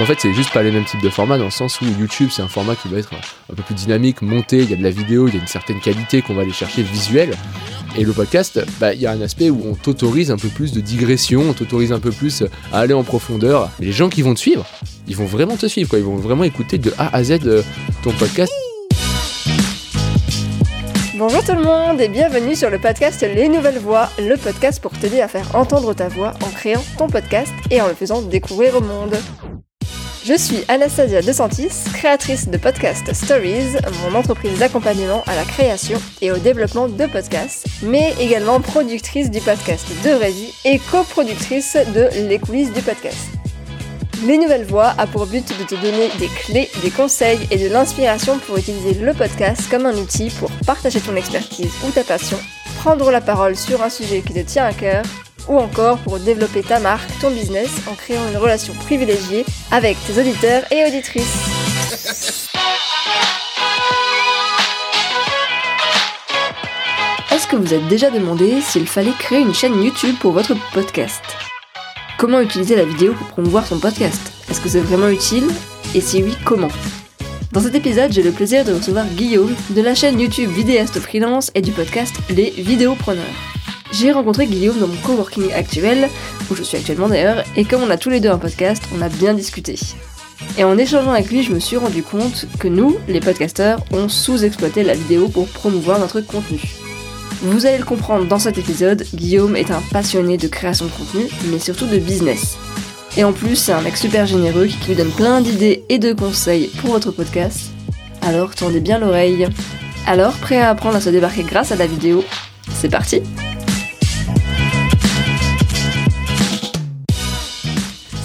En fait, c'est juste pas les mêmes types de formats dans le sens où YouTube, c'est un format qui va être un peu plus dynamique, monté, il y a de la vidéo, il y a une certaine qualité qu'on va aller chercher visuelle. Et le podcast, bah, il y a un aspect où on t'autorise un peu plus de digression, on t'autorise un peu plus à aller en profondeur. les gens qui vont te suivre, ils vont vraiment te suivre, quoi. Ils vont vraiment écouter de A à Z euh, ton podcast. Bonjour tout le monde et bienvenue sur le podcast Les Nouvelles Voix, le podcast pour t'aider à faire entendre ta voix en créant ton podcast et en le faisant découvrir au monde. Je suis Anastasia DeSantis, créatrice de Podcast Stories, mon entreprise d'accompagnement à la création et au développement de podcasts, mais également productrice du podcast De Vie et coproductrice de Les coulisses du podcast. Les Nouvelles Voix a pour but de te donner des clés, des conseils et de l'inspiration pour utiliser le podcast comme un outil pour partager ton expertise ou ta passion, prendre la parole sur un sujet qui te tient à cœur ou encore pour développer ta marque, ton business en créant une relation privilégiée avec tes auditeurs et auditrices. Est-ce que vous êtes déjà demandé s'il fallait créer une chaîne YouTube pour votre podcast? Comment utiliser la vidéo pour promouvoir son podcast? Est-ce que c'est vraiment utile? Et si oui, comment? Dans cet épisode, j'ai le plaisir de recevoir Guillaume de la chaîne YouTube Vidéaste Freelance et du podcast Les Vidéopreneurs. J'ai rencontré Guillaume dans mon coworking actuel, où je suis actuellement d'ailleurs, et comme on a tous les deux un podcast, on a bien discuté. Et en échangeant avec lui, je me suis rendu compte que nous, les podcasteurs, on sous-exploité la vidéo pour promouvoir notre contenu. Vous allez le comprendre dans cet épisode, Guillaume est un passionné de création de contenu, mais surtout de business. Et en plus, c'est un mec super généreux qui vous donne plein d'idées et de conseils pour votre podcast. Alors tendez bien l'oreille. Alors, prêt à apprendre à se débarquer grâce à la vidéo C'est parti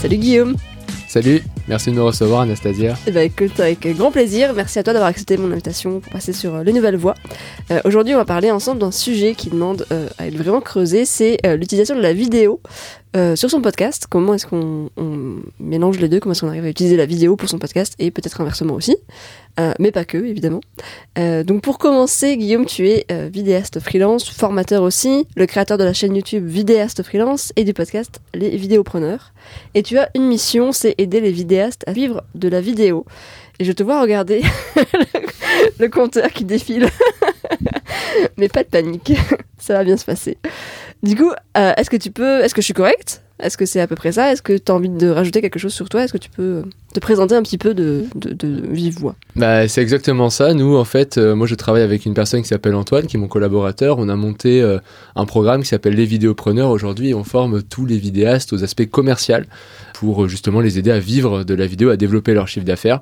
Salut Guillaume Salut, merci de nous recevoir Anastasia. Eh ben écoute, avec grand plaisir, merci à toi d'avoir accepté mon invitation pour passer sur euh, Les Nouvelles Voix. Euh, Aujourd'hui, on va parler ensemble d'un sujet qui demande euh, à être vraiment creusé, c'est euh, l'utilisation de la vidéo euh, sur son podcast. Comment est-ce qu'on on mélange les deux? Comment est-ce qu'on arrive à utiliser la vidéo pour son podcast et peut-être inversement aussi, Euh, mais pas que évidemment. Euh, donc pour commencer, Guillaume, tu es euh, vidéaste freelance, formateur aussi, le créateur de la chaîne YouTube Vidéaste Freelance et du podcast Les Vidéopreneurs. Et tu as une mission, c'est aider les vidéastes à vivre de la vidéo. Et je te vois regarder le compteur qui défile. Mais pas de panique, ça va bien se passer. Du coup, euh, est-ce que tu peux, est-ce que je suis correcte? Est-ce que c'est à peu près ça? Est-ce que tu as envie de rajouter quelque chose sur toi? Est-ce que tu peux euh, te présenter un petit peu de, de, vive voix? Bah, c'est exactement ça. Nous, en fait, euh, moi, je travaille avec une personne qui s'appelle Antoine, qui est mon collaborateur. On a monté un programme qui s'appelle Les Vidéopreneurs aujourd'hui on forme tous les vidéastes aux aspects commerciaux pour justement les aider à vivre de la vidéo, à développer leur chiffre d'affaires.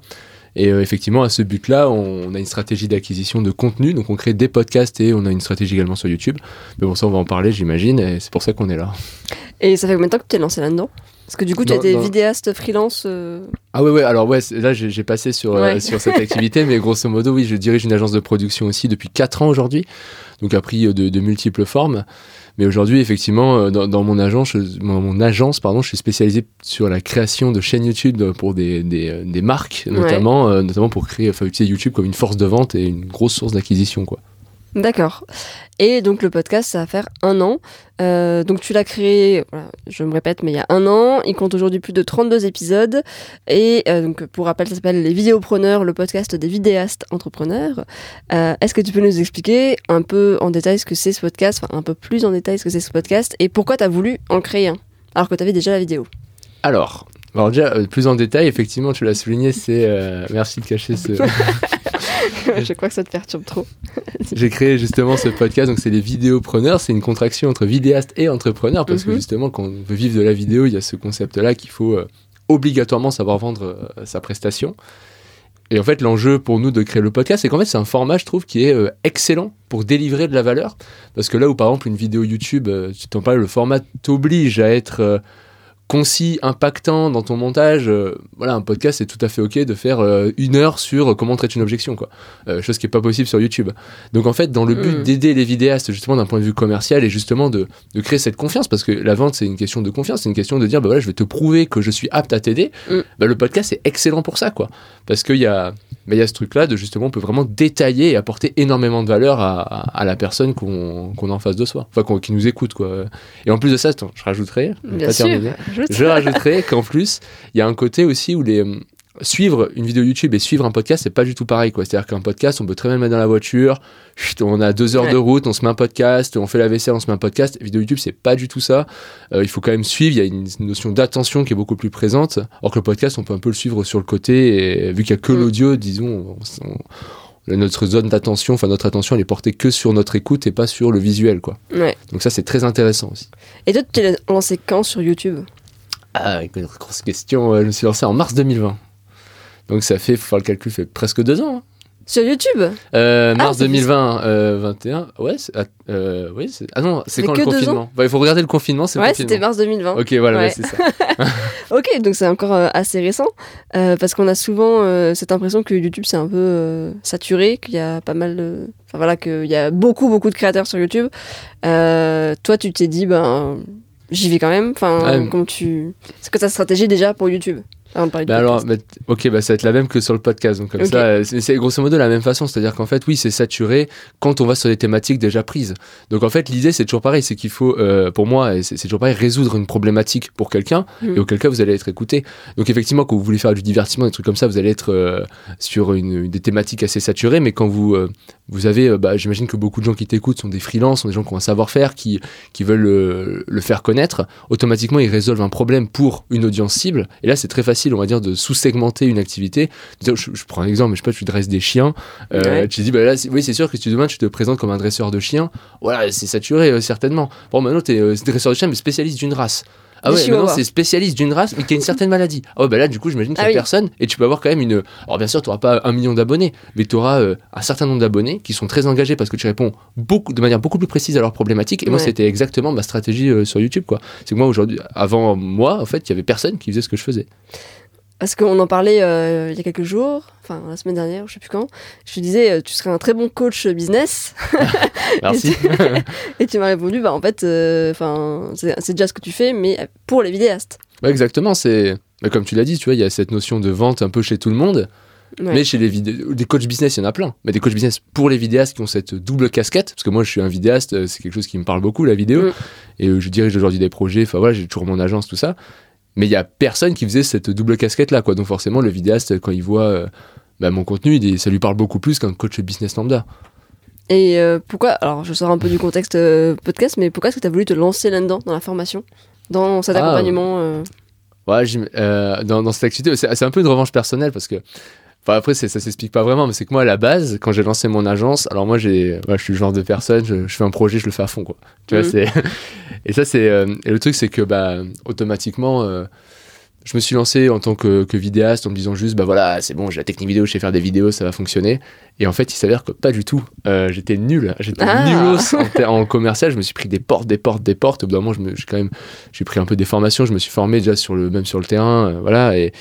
Et euh, effectivement, à ce but-là, on, on a une stratégie d'acquisition de contenu. Donc, on crée des podcasts et on a une stratégie également sur YouTube. Mais bon, ça, on va en parler, j'imagine. Et c'est pour ça qu'on est là. Et ça fait combien de temps que tu t'es lancé là-dedans? Parce que du coup, tu dans- vidéaste freelance. euh, Ah ouais, ouais. Alors, ouais, là, j'ai passé sur, euh, sur cette activité. mais grosso modo, oui, je dirige une agence de production aussi depuis 4 ans aujourd'hui. Donc, a pris de, de multiples formes. Mais aujourd'hui, effectivement, euh, dans, dans mon agence, je- mon, agence, pardon, je suis spécialisé sur la création de chaînes YouTube pour des, des, euh, des marques, notamment, euh, notamment pour créer, enfin, utiliser YouTube comme une force de vente et une grosse source d'acquisition, quoi. D'accord. Et donc le podcast, ça va faire un an. Euh, donc tu l'as créé, voilà, je me répète, mais il y a un an. Il compte aujourd'hui plus de 32 épisodes. Et euh, donc pour rappel, ça s'appelle Les Vidéopreneurs, le podcast des vidéastes entrepreneurs. Euh, Est-ce que tu peux nous expliquer un peu en détail ce que c'est ce podcast, enfin un peu plus en détail ce que c'est ce podcast, et pourquoi tu as voulu en créer un alors que tu avais déjà la vidéo? Alors, alors déjà, plus en détail, effectivement, tu l'as souligné, c'est... euh, merci de cacher ce... Je crois que ça te perturbe trop. J'ai créé justement ce podcast, donc c'est les vidéopreneurs, c'est une contraction entre vidéaste et entrepreneur, parce que Mhm. justement, quand on veut vivre de la vidéo, il y a ce concept-là qu'il faut euh, obligatoirement savoir vendre euh, sa prestation. Et en fait, l'enjeu pour nous de créer le podcast, c'est qu'en fait, c'est un format, je trouve, qui est euh, excellent pour délivrer de la valeur. Parce que là où, par exemple, une vidéo YouTube, tu t'en parles, le format t'oblige à être concis, impactant dans ton montage. euh, voilà, un podcast, c'est tout à fait OK de faire euh, une heure sur euh, comment traiter une objection, quoi. Euh, chose qui est pas possible sur YouTube. Donc en fait, dans le but Mm. d'aider les vidéastes justement d'un point de vue commercial et justement de, de créer cette confiance, parce que la vente c'est une question de confiance, c'est une question de dire bah voilà, je vais te prouver que je suis apte à t'aider. Mm. Bah, le podcast c'est excellent pour ça, quoi, parce qu'il y a Mais il y a ce truc-là de justement, on peut vraiment détailler et apporter énormément de valeur à, à- à la personne qu'on qu'on a en face de soi, enfin qu'on- qui nous écoute quoi. Et en plus de ça, je rajouterai, Bien pas sûr. terminer. Je rajouterai qu'en plus, il y a un côté aussi où les euh, suivre une vidéo YouTube et suivre un podcast, c'est pas du tout pareil quoi. C'est-à-dire qu'un podcast, on peut très bien le mettre dans la voiture. chut, on a deux heures Ouais. de route, on se met un podcast, on fait la vaisselle, on se met un podcast. Vidéo YouTube, c'est pas du tout ça. Euh, il faut quand même suivre. Il y a une notion d'attention qui est beaucoup plus présente. Or que le podcast, on peut un peu le suivre sur le côté. Et vu qu'il y a que Mm. l'audio, disons, on- on- notre zone d'attention, enfin notre attention, elle est portée que sur notre écoute et pas sur le visuel quoi. Ouais. Donc ça, c'est très intéressant aussi. Et toi, tu t'es lancé quand sur YouTube? Ah, grosse question. euh, Je me suis lancé en mars 2020. Donc ça fait, faut faire le calcul, fait presque deux ans. hein. Sur YouTube? Euh, mars ça fait- 2020, euh, 21. Ouais, c'est- ah, euh, oui, ah non, c'est quand que le confinement? Bah, Il faut regarder le confinement, c'est Ouais, c'était mars 2020. Ok, voilà, Ouais. ouais, c'est ça. Ok, donc c'est encore euh, assez récent, euh, parce qu'on a souvent euh, cette impression que YouTube c'est un peu euh, saturé, qu'il y a pas mal de... Enfin voilà, qu'il y a beaucoup, beaucoup de créateurs sur YouTube. Euh, toi, tu t'es dit, ben, j'y vais quand même. Enfin, Ouais. comment tu... C'est quoi ta stratégie déjà pour YouTube De parler de Bah alors, bah, ok, bah ça va être la même que sur le podcast. Donc comme ça, euh, c'est grosso modo la même façon. C'est-à-dire qu'en fait, oui, c'est saturé quand on va sur des thématiques déjà prises. Donc en fait, l'idée c'est toujours pareil, c'est qu'il faut, euh, pour moi, c'est toujours pareil, résoudre une problématique pour quelqu'un Mm. et auquel cas vous allez être écouté. Donc effectivement, quand vous voulez faire du divertissement, des trucs comme ça, vous allez être euh, sur une, des thématiques assez saturées. Mais quand vous euh, vous avez, bah, j'imagine que beaucoup de gens qui t'écoutent sont des freelances, sont des gens qui ont un savoir-faire, qui qui veulent le faire connaître. Automatiquement, ils résolvent un problème pour une audience cible. Et là, c'est très facile, on va dire, de sous-segmenter une activité. Je, je prends un exemple, mais je sais pas, tu dresses des chiens. Euh, Ouais. Tu dis, bah là, c'est- oui, c'est sûr que si demain tu te présentes comme un dresseur de chiens, voilà, c'est saturé, euh, certainement. Bon, maintenant, tu es dresseur de chiens, mais spécialiste d'une race. Ah ouais, chihuahuas. c'est spécialiste d'une race, mais qui a une certaine maladie. Ah ouais, bah là, du coup, j'imagine qu'il y a Ah oui. personne, et tu peux avoir quand même une. Alors, bien sûr, tu n'auras pas un million d'abonnés, mais tu auras un certain nombre d'abonnés qui sont très engagés parce que tu réponds beaucoup, de manière beaucoup plus précise à leurs problématiques. Et moi, c'était exactement ma stratégie euh, sur YouTube, quoi. C'est que moi, aujourd'hui, avant moi, en fait, il y avait personne qui faisait ce que je faisais. Parce qu'on en parlait euh, il y a quelques jours, enfin la semaine dernière, je sais plus quand. Je te disais, euh, tu serais un très bon coach business. Merci. Et tu m'as répondu, bah en fait, euh, enfin c'est c'est déjà ce que tu fais, mais pour les vidéastes. Exactement. C'est mais comme tu l'as dit, tu vois, il y a cette notion de vente un peu chez tout le monde, Ouais. mais chez les des coachs business, il y en a plein. Mais des coachs business pour les vidéastes qui ont cette double casquette, parce que moi, je suis un vidéaste, c'est quelque chose qui me parle beaucoup la vidéo, Mm. et je dirige aujourd'hui des projets. Enfin voilà, j'ai toujours mon agence, tout ça. Mais il y a personne qui faisait cette double casquette là, quoi. Donc forcément, le vidéaste, quand il voit euh, bah, mon contenu, il- ça lui parle beaucoup plus qu'un coach business lambda. Et euh, pourquoi, alors je sors un peu du contexte euh, podcast, mais pourquoi est-ce que tu as voulu te lancer là-dedans, dans la formation, dans cet Ah, accompagnement euh, Ouais, dans, dans cette activité, c'est un peu une revanche personnelle parce que. Enfin, après, ça s'explique pas vraiment, mais c'est que moi, à la base, quand j'ai lancé mon agence, alors moi, j'ai, ouais, je suis le genre de personne, je, je fais un projet, je le fais à fond, quoi. Tu vois, Mhm. c'est. Et ça, c'est. euh, et le truc, c'est que, bah, automatiquement, euh, je me suis lancé en tant que, que vidéaste en me disant juste, bah voilà, c'est bon, j'ai la technique vidéo, je sais faire des vidéos, ça va fonctionner. Et en fait, il s'avère que pas du tout. Euh, j'étais nul, j'étais Ah. nulos en, commercial, je me suis pris des portes, des portes, des portes. Au bout d'un moment, je me- j'ai quand même j'ai pris un peu des formations, je me suis formé déjà sur le même sur le terrain, voilà et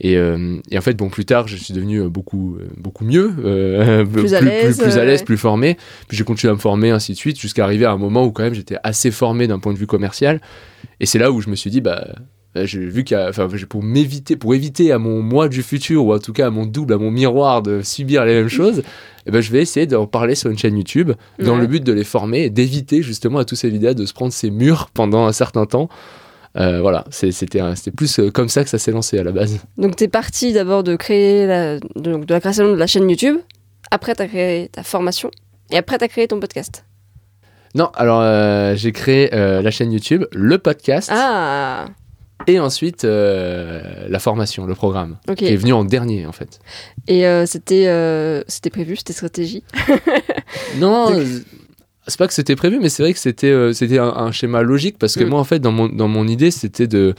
et, euh, et en fait bon plus tard je suis devenu euh, beaucoup euh, beaucoup mieux, Plus à l'aise, plus, à l'aise, ouais. plus formé. Puis j'ai continué à me former ainsi de suite jusqu'à arriver à un moment où quand même j'étais assez formé d'un point de vue commercial. Et c'est là où je me suis dit bah j'ai vu qu'il y a, enfin, pour m'éviter, pour éviter à mon moi du futur ou en tout cas à mon double, à mon miroir de subir les mêmes choses, eh ben, je vais essayer d'en parler sur une chaîne YouTube dans Ouais. le but de les former et d'éviter justement à tous ces vidéos de se prendre ces murs pendant un certain temps. Euh, voilà, c'était plus euh, comme ça que ça s'est lancé à la base. Donc tu es parti d'abord de créer la, de, donc, de la création de la chaîne YouTube, après tu as créé ta formation, et après tu as créé ton podcast. Non, alors euh, j'ai créé euh, la chaîne YouTube, le podcast Ah, et ensuite la formation, le programme, ok. qui est venu en dernier en fait. Et c'était prévu, c'était stratégie. Non, Donc- c'est pas que c'était prévu, mais c'est vrai que c'était euh, c'était un, un schéma logique parce que Mm. moi en fait dans mon dans mon idée c'était de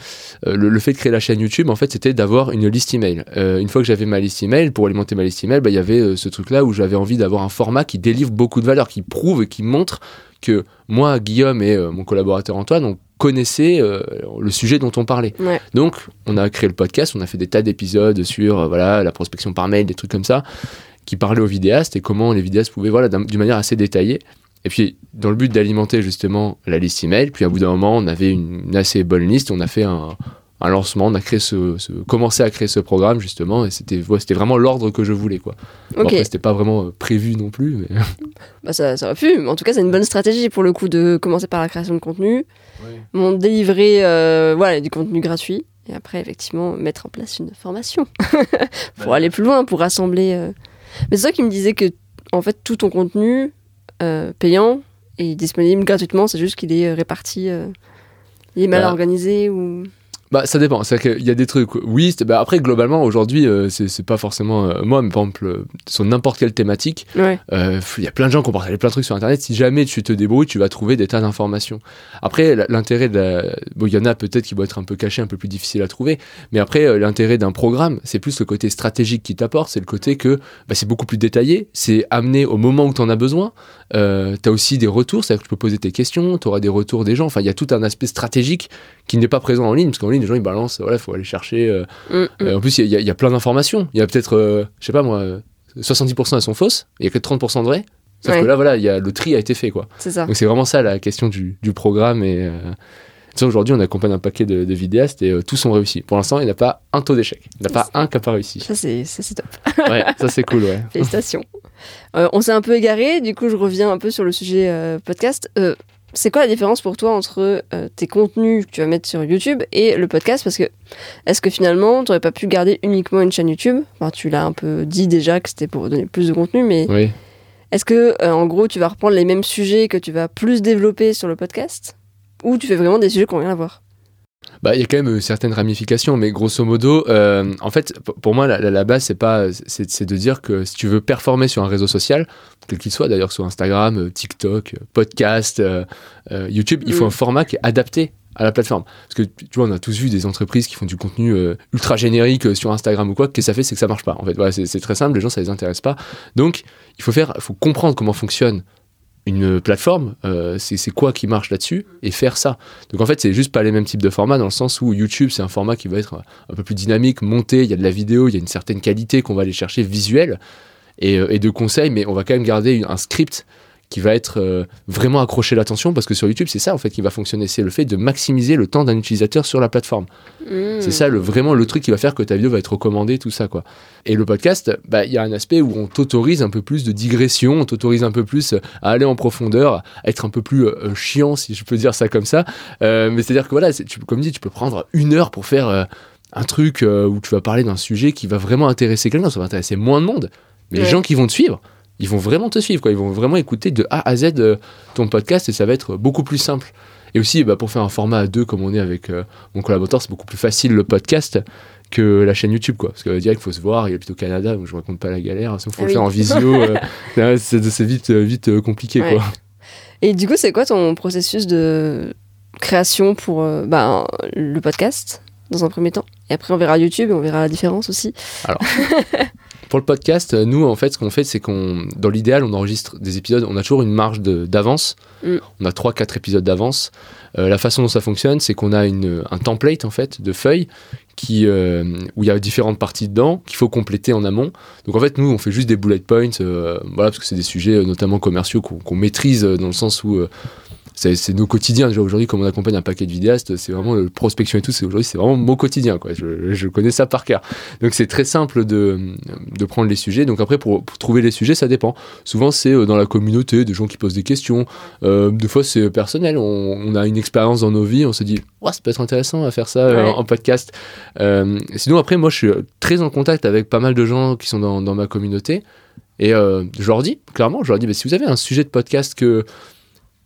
euh, le, le fait de créer la chaîne YouTube en fait c'était d'avoir une liste email. Euh, une fois que j'avais ma liste email pour alimenter ma liste email, bah, il y avait euh, ce truc là où j'avais envie d'avoir un format qui délivre beaucoup de valeur, qui prouve et qui montre que moi Guillaume et mon collaborateur Antoine on connaissait le sujet dont on parlait. Ouais. Donc, on a créé le podcast, on a fait des tas d'épisodes sur voilà la prospection par mail, des trucs comme ça, qui parlaient aux vidéastes et comment les vidéastes pouvaient, voilà, d'un- d'une manière assez détaillée. Et puis, dans le but d'alimenter justement la liste email, puis à bout d'un moment, on avait une, une assez bonne liste, on a fait un, un lancement, on a créé ce, ce- commencé à créer ce programme justement, et c'était ouais, c'était vraiment l'ordre que je voulais quoi. Bon, Ok, après, c'était pas vraiment euh, prévu non plus, mais bah, ça, ça aurait pu, mais en tout cas, c'est une bonne stratégie pour le coup de commencer par la création de contenu, bon, délivrer euh, voilà, du contenu gratuit, et après, effectivement, mettre en place une formation pour Bah, aller plus loin, pour rassembler. euh. Mais c'est toi qui me disais que, en fait, tout ton contenu payant est disponible gratuitement, c'est juste qu'il est euh, réparti. euh, il est mal Bah, organisé ou. Bah, ça dépend. C'est qu'il y a des trucs. Oui, bah, après, globalement, aujourd'hui, euh, c'est pas forcément euh, moi, mais par exemple, euh, sur n'importe quelle thématique, Ouais. euh, il y a plein de gens qui ont partagé plein de trucs sur Internet. Si jamais tu te débrouilles, tu vas trouver des tas d'informations. Après, l'intérêt de la. Bon, il y en a peut-être qui vont être un peu cachés, un peu plus difficiles à trouver. Mais après, euh, l'intérêt d'un programme, c'est plus le côté stratégique qui t'apporte. C'est le côté que bah, c'est beaucoup plus détaillé. C'est amené au moment où tu en as besoin. Euh, tu as aussi des retours, c'est-à-dire que tu peux poser tes questions, tu auras des retours des gens. Enfin, il y a tout un aspect stratégique qui n'est pas présent en ligne, parce qu'en ligne, les gens ils balancent, voilà, il faut aller chercher. euh, Mm, mm. euh, en plus, il y, a- il y a plein d'informations. Il y a peut-être, euh, je sais pas moi, euh, 70% elles sont fausses, il y a que 30% de vraies. Sauf Ouais. que là, voilà, il y a, le tri a été fait, quoi. C'est ça. Donc c'est vraiment ça la question du, du programme. Et euh, tu sais, aujourd'hui, on accompagne un paquet de, de vidéastes et tous ont réussi. Pour l'instant, il n'y a pas un taux d'échec. Il n'y en a pas un qui n'a pas réussi. Ça, c'est top. Ouais, ça c'est cool, ouais. Félicitations. On s'est un peu égaré, du coup, je reviens un peu sur le sujet podcast. C'est quoi la différence pour toi entre euh, tes contenus que tu vas mettre sur YouTube et le podcast? Parce que est-ce que finalement, tu n'aurais pas pu garder uniquement une chaîne YouTube? Enfin, Tu l'as un peu dit déjà que c'était pour donner plus de contenu, mais Oui. est-ce que euh, en gros, tu vas reprendre les mêmes sujets que tu vas plus développer sur le podcast? Ou tu fais vraiment des sujets qui n'ont rien à voir Bah, il y a quand même euh, certaines ramifications, mais grosso modo, euh, en fait, pour moi, la, base, c'est pas, c'est de dire que si tu veux performer sur un réseau social, quel qu'il soit, d'ailleurs, sur Instagram, euh, TikTok, podcast, euh, YouTube, il faut un format qui est adapté à la plateforme. Parce que tu vois, on a tous vu des entreprises qui font du contenu euh, ultra générique euh, sur Instagram ou quoi, que ça fait, c'est que ça marche pas. En fait, voilà, c'est c'est très simple, les gens, ça les intéresse pas. Donc, il faut faire, il faut comprendre comment fonctionne une plateforme, euh, c'est quoi qui marche là-dessus, et faire ça. Donc en fait, c'est juste pas les mêmes types de formats dans le sens où YouTube, c'est un format qui va être un peu plus dynamique, monté, il y a de la vidéo, il y a une certaine qualité qu'on va aller chercher visuelle et, euh, et de conseils, mais on va quand même garder un script qui va être euh, vraiment accrocher l'attention parce que sur YouTube, c'est ça en fait qui va fonctionner, c'est le fait de maximiser le temps d'un utilisateur sur la plateforme. C'est ça le, vraiment le truc qui va faire que ta vidéo va être recommandée, tout ça quoi. Et le podcast, bah, il y a un aspect où on t'autorise un peu plus de digression, on t'autorise un peu plus à aller en profondeur, à être un peu plus euh, chiant si je peux dire ça comme ça. Euh, mais c'est-à-dire que voilà, tu, comme dit, tu peux prendre une heure pour faire euh, un truc euh, où tu vas parler d'un sujet qui va vraiment intéresser quelqu'un, ça va intéresser moins de monde. Mais les gens qui vont te suivre, ils vont vraiment te suivre, quoi. Ils vont vraiment écouter de A à Z euh, ton podcast et ça va être beaucoup plus simple. Et aussi, bah, pour faire un format à deux comme on est avec euh, mon collaborateur, c'est beaucoup plus facile le podcast que la chaîne YouTube, quoi. Parce que direct, il faut se voir, il est plutôt au Canada, donc je raconte pas la galère. Sinon, faut Ah le oui. faire en visio. euh, c'est vite, euh, vite euh, compliqué, Ouais. quoi. Et du coup, c'est quoi ton processus de création pour euh, bah, le podcast dans un premier temps? Et après, on verra YouTube et on verra la différence aussi. Pour le podcast, euh, nous, en fait, ce qu'on fait, c'est qu'on, dans l'idéal, on enregistre des épisodes. On a toujours une marge d'avance. Mm. On a 3-4 épisodes d'avance. Euh, la façon dont ça fonctionne, c'est qu'on a une, un template, en fait, de feuilles qui, euh, où il y a différentes parties dedans qu'il faut compléter en amont. Donc, en fait, nous, on fait juste des bullet points, euh, voilà, parce que c'est des sujets euh, notamment commerciaux qu'on maîtrise dans le sens où c'est nos quotidiens. Déjà, aujourd'hui, comme on accompagne un paquet de vidéastes, c'est vraiment le prospection et tout. c'est Aujourd'hui, c'est vraiment mon quotidien. Quoi. Je, je connais ça par cœur. Donc, c'est très simple de, de prendre les sujets. Donc, après, pour, pour trouver les sujets, ça dépend. Souvent, c'est euh, dans la communauté, des gens qui posent des questions. Euh, des fois, c'est personnel. On, on a une expérience dans nos vies. On se dit, ouais, ça peut être intéressant à faire ça euh, Ouais. en, en podcast. Euh, sinon, après, moi, je suis très en contact avec pas mal de gens qui sont dans, dans ma communauté. Et euh, je leur dis, clairement, je leur dis, bah, si vous avez un sujet de podcast que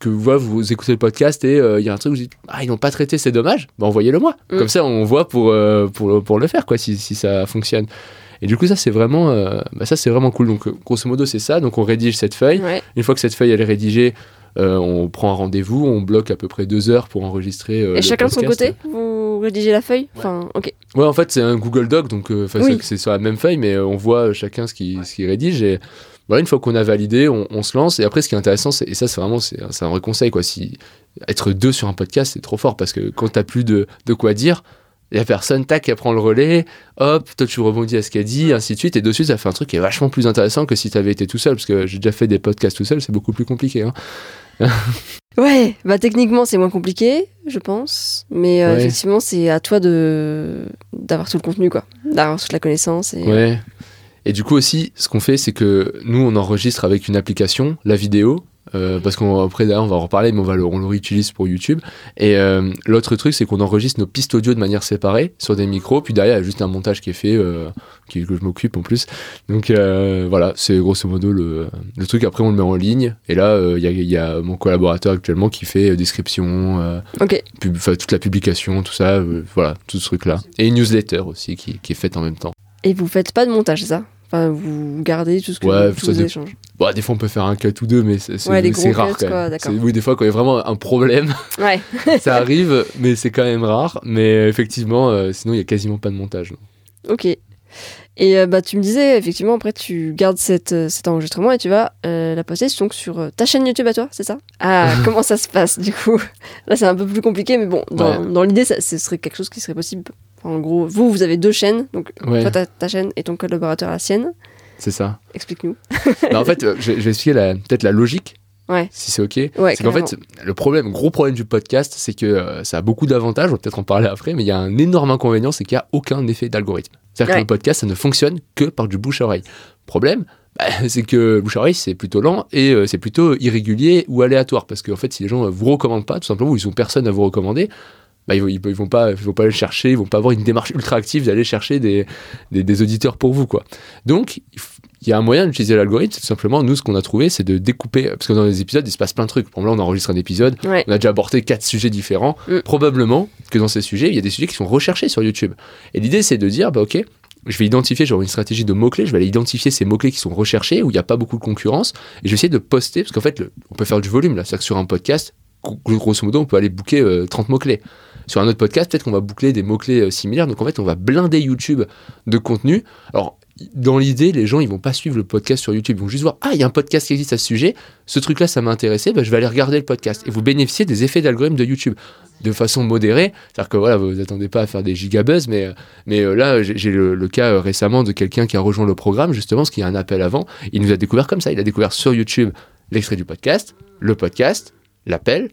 que vous écoutez le podcast et euh, il y a un truc où vous dites ah ils n'ont pas traité c'est dommage bah envoyez-le moi Mm. comme ça on voit pour, euh, pour, pour le faire quoi si, si ça fonctionne et du coup ça c'est vraiment euh, bah, ça c'est vraiment cool donc grosso modo c'est ça donc on rédige cette feuille Ouais. une fois que cette feuille elle est rédigée on prend un rendez-vous on bloque à peu près deux heures pour enregistrer Et le chacun de son côté Vous rédigez la feuille? Enfin, ok. Ouais, en fait, c'est un Google Doc, donc Oui. c'est- sur la même feuille, mais on voit chacun ce qu'il ce qu'il rédige. Et voilà, une fois qu'on a validé, on, on se lance. Et après, ce qui est intéressant, c'est- et ça, c'est vraiment c'est un vrai conseil, quoi. Si être deux sur un podcast, c'est trop fort parce que quand t'as plus de, de quoi dire, la personne, tac, elle prend le relais, hop, toi tu rebondis à ce qu'elle dit, ainsi de suite, et dessus ça fait un truc qui est vachement plus intéressant que si tu avais été tout seul, parce que j'ai déjà fait des podcasts tout seul, c'est beaucoup plus compliqué. Hein. Ouais, bah techniquement c'est moins compliqué, je pense, mais euh, Ouais. effectivement c'est à toi de d'avoir tout le contenu quoi, d'avoir toute la connaissance et Ouais. Et du coup aussi, ce qu'on fait, c'est que nous, on enregistre avec une application la vidéo. euh, parce qu'après d'ailleurs on va en reparler mais on va le, on le réutilise pour YouTube. Et euh, l'autre truc c'est qu'on enregistre nos pistes audio de manière séparée sur des micros. Puis derrière il y a juste un montage qui est fait euh, qui, que je m'occupe en plus. Donc voilà c'est grosso modo le, le truc. Après on le met en ligne. Et là il y, a, y a mon collaborateur actuellement qui fait description Ok, pub- enfin, toute la publication tout ça voilà tout ce truc là et une newsletter aussi qui, qui est faite en même temps. Et vous faites pas de montage ça? Enfin vous gardez tout ce que Ouais, vous, tous ça échanges. Bon, des fois, on peut faire un cut ou deux, mais c'est Ouais, rare cuts, quand même. Oui, des fois, quand il y a vraiment un problème, Ouais, ça arrive, mais c'est quand même rare. Mais effectivement, euh, sinon, il y a quasiment pas de montage. non. ok. Et euh, bah tu me disais effectivement après tu gardes cette, euh, cet enregistrement et tu vas euh, la poster donc sur ta chaîne YouTube à toi, c'est ça? Ah comment ça se passe du coup? Là c'est un peu plus compliqué mais bon dans, Ouais. dans l'idée ce serait quelque chose qui serait possible. Enfin, en gros vous vous avez deux chaînes donc Ouais, toi ta chaîne et ton collaborateur la sienne. c'est ça. Explique-nous. Bah, en fait, euh, je, je vais expliquer peut-être la logique, Ouais. si c'est OK. Ouais. c'est qu'en fait, le problème, gros problème du podcast, c'est que euh, ça a beaucoup d'avantages, on va peut-être en parler après, mais il y a un énorme inconvénient, c'est qu'il n'y a aucun effet d'algorithme. C'est-à-dire que le podcast, ça ne fonctionne que par du bouche-oreille. Problème, bah, c'est que bouche-oreille, c'est plutôt lent et euh, c'est plutôt irrégulier ou aléatoire. Parce qu'en fait, si les gens ne vous recommandent pas, tout simplement, ils n'ont personne à vous recommander, bah, ils, ils, ils vont pas, ils vont pas aller chercher, ils vont pas avoir une démarche ultra active d'aller chercher des, des, des auditeurs pour vous. quoi. Donc, il y a un moyen d'utiliser l'algorithme, tout simplement, nous, ce qu'on a trouvé, c'est de découper, parce que dans les épisodes, il se passe plein de trucs. Par exemple, là, on enregistre un épisode, Ouais. on a déjà abordé quatre sujets différents. Mm. Probablement que dans ces sujets, il y a des sujets qui sont recherchés sur YouTube. Et l'idée, c'est de dire, bah, ok, je vais identifier, j'aurai une stratégie de mots-clés, je vais aller identifier ces mots-clés qui sont recherchés, où il n'y a pas beaucoup de concurrence, et je vais essayer de poster, parce qu'en fait, le- on peut faire du volume, là. C'est-à-dire que sur un podcast, gro- grosso modo, on peut aller booker euh, 30 mots-clés. Sur un autre podcast, peut-être qu'on va boucler des mots-clés euh, similaires, donc en fait, on va blinder YouTube de contenu. Alors, dans l'idée, les gens, ils vont pas suivre le podcast sur YouTube, ils vont juste voir, ah, il y a un podcast qui existe à ce sujet, ce truc-là, ça m'a intéressé, bah, je vais aller regarder le podcast. Et vous bénéficiez des effets d'algorithme de YouTube de façon modérée. C'est-à-dire que voilà, vous attendez pas à faire des gigabuzz, mais, mais euh, là, j'ai le, cas euh, récemment de quelqu'un qui a rejoint le programme, justement, parce qu'il y a un appel avant. Il nous a découvert comme ça. Il a découvert sur YouTube l'extrait du podcast, le podcast, l'appel,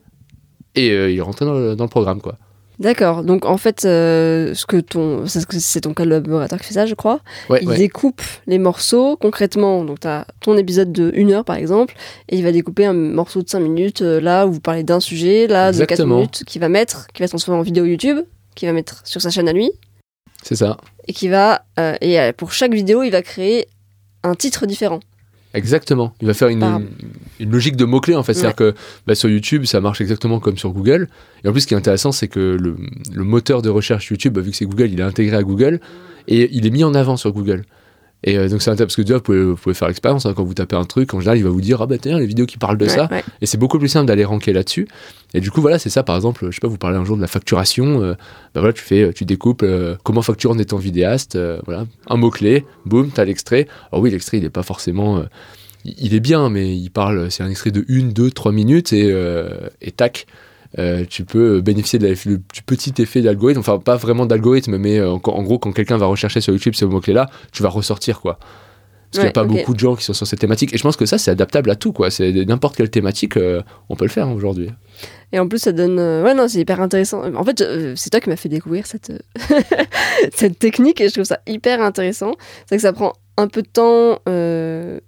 et il est rentré dans le, dans le programme, quoi. D'accord. Donc en fait, euh, ce que ton, c'est ton collaborateur qui fait ça, je crois. Ouais, il ouais. découpe les morceaux concrètement. Donc tu as ton épisode de 1 heure par exemple, et il va découper un morceau de 5 minutes euh, là où vous parlez d'un sujet, là de 4 Exactement. minutes, qui va mettre, qui va se transformer en vidéo YouTube, qui va mettre sur sa chaîne à lui, C'est ça. et qui va euh, et pour chaque vidéo, il va créer un titre différent. Exactement. Il va faire une, une logique de mots-clés, en fait. C'est-à-dire que bah, sur YouTube, ça marche exactement comme sur Google. Et en plus, ce qui est intéressant, c'est que le, le moteur de recherche YouTube, bah, vu que c'est Google, il est intégré à Google et il est mis en avant sur Google. Et euh, donc, c'est intéressant parce que déjà, vous pouvez, vous pouvez faire l'expérience. hein, quand vous tapez un truc, en général, il va vous dire Ah bah tiens, les vidéos qui parlent de Ouais, ça. ouais. Et c'est beaucoup plus simple d'aller ranker là-dessus. Et du coup, voilà, c'est ça. Par exemple, je sais pas, vous parlez un jour de la facturation. euh, bah voilà, tu fais, tu découpes euh, comment facturer en étant vidéaste. euh, voilà, un mot clé, boum, t'as l'extrait. Alors oui, l'extrait, il est pas forcément. il est bien, mais il parle. C'est un extrait de 1, 2, 3 minutes et, et tac. Euh, tu peux bénéficier de la- du petit effet d'algorithme, enfin pas vraiment d'algorithme, mais euh, en, en gros quand quelqu'un va rechercher sur YouTube ce mot-clé là, tu vas ressortir quoi. Parce qu'il n'y a pas beaucoup de gens qui sont sur cette thématique. Et je pense que ça, c'est adaptable à tout, quoi. C'est n'importe quelle thématique, euh, on peut le faire hein, aujourd'hui. Et en plus, ça donne. Ouais, non, c'est hyper intéressant. En fait, c'est toi qui m'as fait découvrir cette, cette technique et je trouve ça hyper intéressant. C'est que ça prend un peu de temps euh,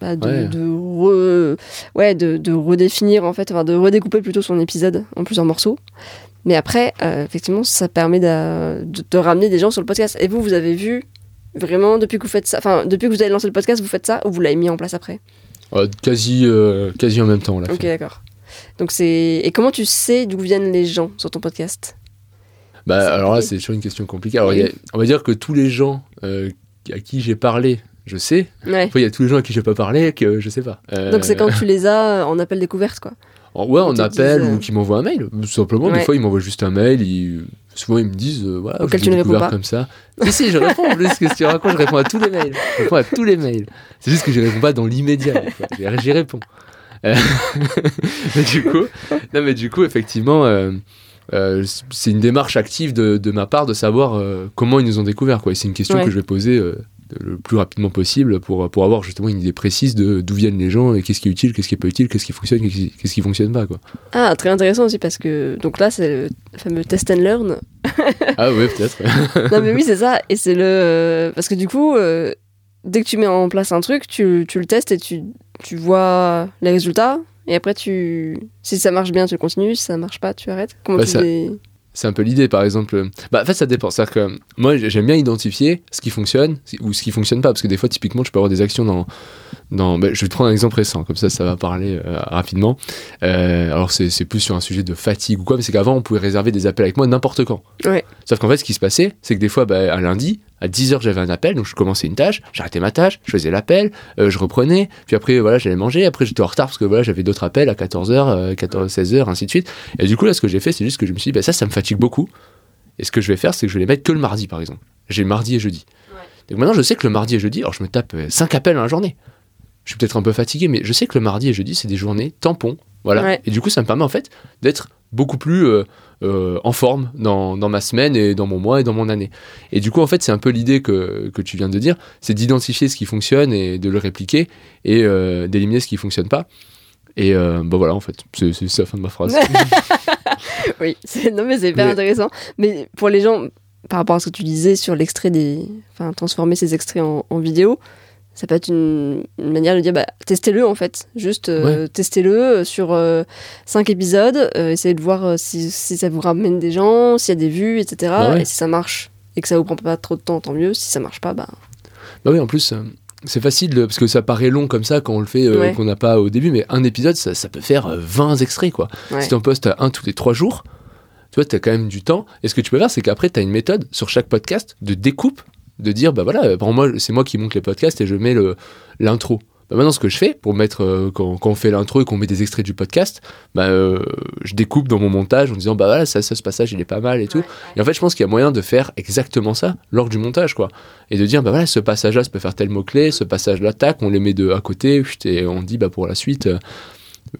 bah, de, Ouais. de, re- ouais, de, de redéfinir, en fait, enfin, de redécouper plutôt son épisode en plusieurs morceaux. Mais après, euh, effectivement, ça permet de, de ramener des gens sur le podcast. Et vous, vous avez vu vraiment depuis que vous faites ça, enfin, depuis que vous avez lancé le podcast, vous faites ça ou vous l'avez mis en place après? Euh, quasi, euh, quasi en même temps, l'a Ok, d'accord. Donc c'est et comment tu sais d'où viennent les gens sur ton podcast? Bah, alors là, c'est toujours une question compliquée. Alors, Oui. il y a- on va dire que tous les gens à qui j'ai parlé, je sais. Ouais. Après, il y a tous les gens à qui j'ai pas parlé que je sais pas. Euh, Donc c'est quand tu les as en appel découverte quoi. en- Ouais, te appelle dise, euh, ou qui m'envoient un mail. Tout simplement, Ouais. des fois, ils m'envoient juste un mail. Ils... Souvent, ils me disent euh, voilà, Auquel je tu ne réponds pas. comme ça. si, si, je réponds en. Qu'est-ce que tu racontes Je réponds à tous les mails. Je réponds à tous les mails. C'est juste que je réponds pas dans l'immédiat. J'y réponds. Euh, mais du coup, non, mais du coup, effectivement, euh, euh, c'est une démarche active de, de ma part de savoir euh, comment ils nous ont découvert. Quoi. Et c'est une question Ouais. que je vais poser euh, le plus rapidement possible pour, pour avoir justement une idée précise de d'où viennent les gens et qu'est-ce qui est utile, qu'est-ce qui est pas utile, qu'est-ce qui fonctionne, qu'est-ce qui, qu'est-ce qui fonctionne pas. Quoi. Ah, très intéressant aussi parce que donc là c'est le fameux test and learn. ah ouais, peut-être. non mais oui c'est ça et c'est le euh, parce que du coup euh, dès que tu mets en place un truc tu, tu le testes et tu, tu vois les résultats et après tu si ça marche bien tu continues si ça marche pas tu arrêtes. Comment Bah, tu ça- C'est un peu l'idée, par exemple. Bah, en fait, ça dépend. C'est-à-dire que moi, j'aime bien identifier ce qui fonctionne ou ce qui fonctionne pas. Parce que des fois, typiquement, tu peux avoir des actions dans. dans bah, je vais te prendre un exemple récent, comme ça, ça va parler euh, rapidement. Euh, alors, c'est c'est plus sur un sujet de fatigue ou quoi, mais c'est qu'avant, on pouvait réserver des appels avec moi n'importe quand. Ouais. Sauf qu'en fait, ce qui se passait, c'est que des fois, bah, un lundi, à 10h, j'avais un appel, donc je commençais une tâche, j'arrêtais ma tâche, je faisais l'appel, euh, je reprenais, puis après, voilà, j'allais manger, après, j'étais en retard parce que voilà, j'avais d'autres appels à 14h, euh, 14, 16h, ainsi de suite. Et du coup, là, ce que j'ai fait, c'est juste que je me suis dit, bah, ça, ça me fatigue beaucoup. Et ce que je vais faire, c'est que je vais les mettre que le mardi, par exemple. J'ai mardi et jeudi. Donc maintenant, je sais que le mardi et jeudi, alors je me tape 5 appels dans la journée. Je suis peut-être un peu fatigué, mais je sais que le mardi et jeudi, c'est des journées tampons. Voilà. Ouais. Et du coup, ça me permet en fait d'être beaucoup plus euh, euh, en forme dans, dans ma semaine et dans mon mois et dans mon année. Et du coup, en fait, c'est un peu l'idée que, que tu viens de dire, c'est d'identifier ce qui fonctionne et de le répliquer et euh, d'éliminer ce qui fonctionne pas. Et bah voilà, en fait, c'est la fin de ma phrase. Oui, non mais c'est hyper Mais- intéressant. Mais pour les gens, par rapport à ce que tu disais sur l'extrait des. Enfin, transformer ces extraits en, en vidéo, ça peut être une, une manière de dire bah, testez-le en fait. Juste euh, testez-le euh, sur 5 épisodes, euh, essayez de voir euh, si, si ça vous ramène des gens, s'il y a des vues, etc. Bah ouais. Et si ça marche et que ça vous prend pas trop de temps, tant mieux. Si ça marche pas, bah. Bah oui, en plus, euh, c'est facile parce que ça paraît long comme ça quand on le fait, euh, Ouais. qu'on n'a pas au début, mais un épisode, ça, ça peut faire euh, 20 extraits quoi. Si tu en postes un tous les trois jours, tu vois, tu as quand même du temps. Et ce que tu peux faire, c'est qu'après, tu as une méthode sur chaque podcast de découpe, de dire, bah voilà, pour moi, c'est moi qui monte les podcasts et je mets le- l'intro. Bah maintenant, ce que je fais pour mettre, euh, quand, quand on fait l'intro et qu'on met des extraits du podcast, bah, euh, je découpe dans mon montage en disant, bah voilà, ça, ça, ce passage, il est pas mal et tout. Et en fait, je pense qu'il y a moyen de faire exactement ça lors du montage, quoi. Et de dire, bah voilà, ce passage-là, ça peut faire tel mot-clé, ce passage-là, tac, on les met de à côté, et on dit, bah pour la suite. euh,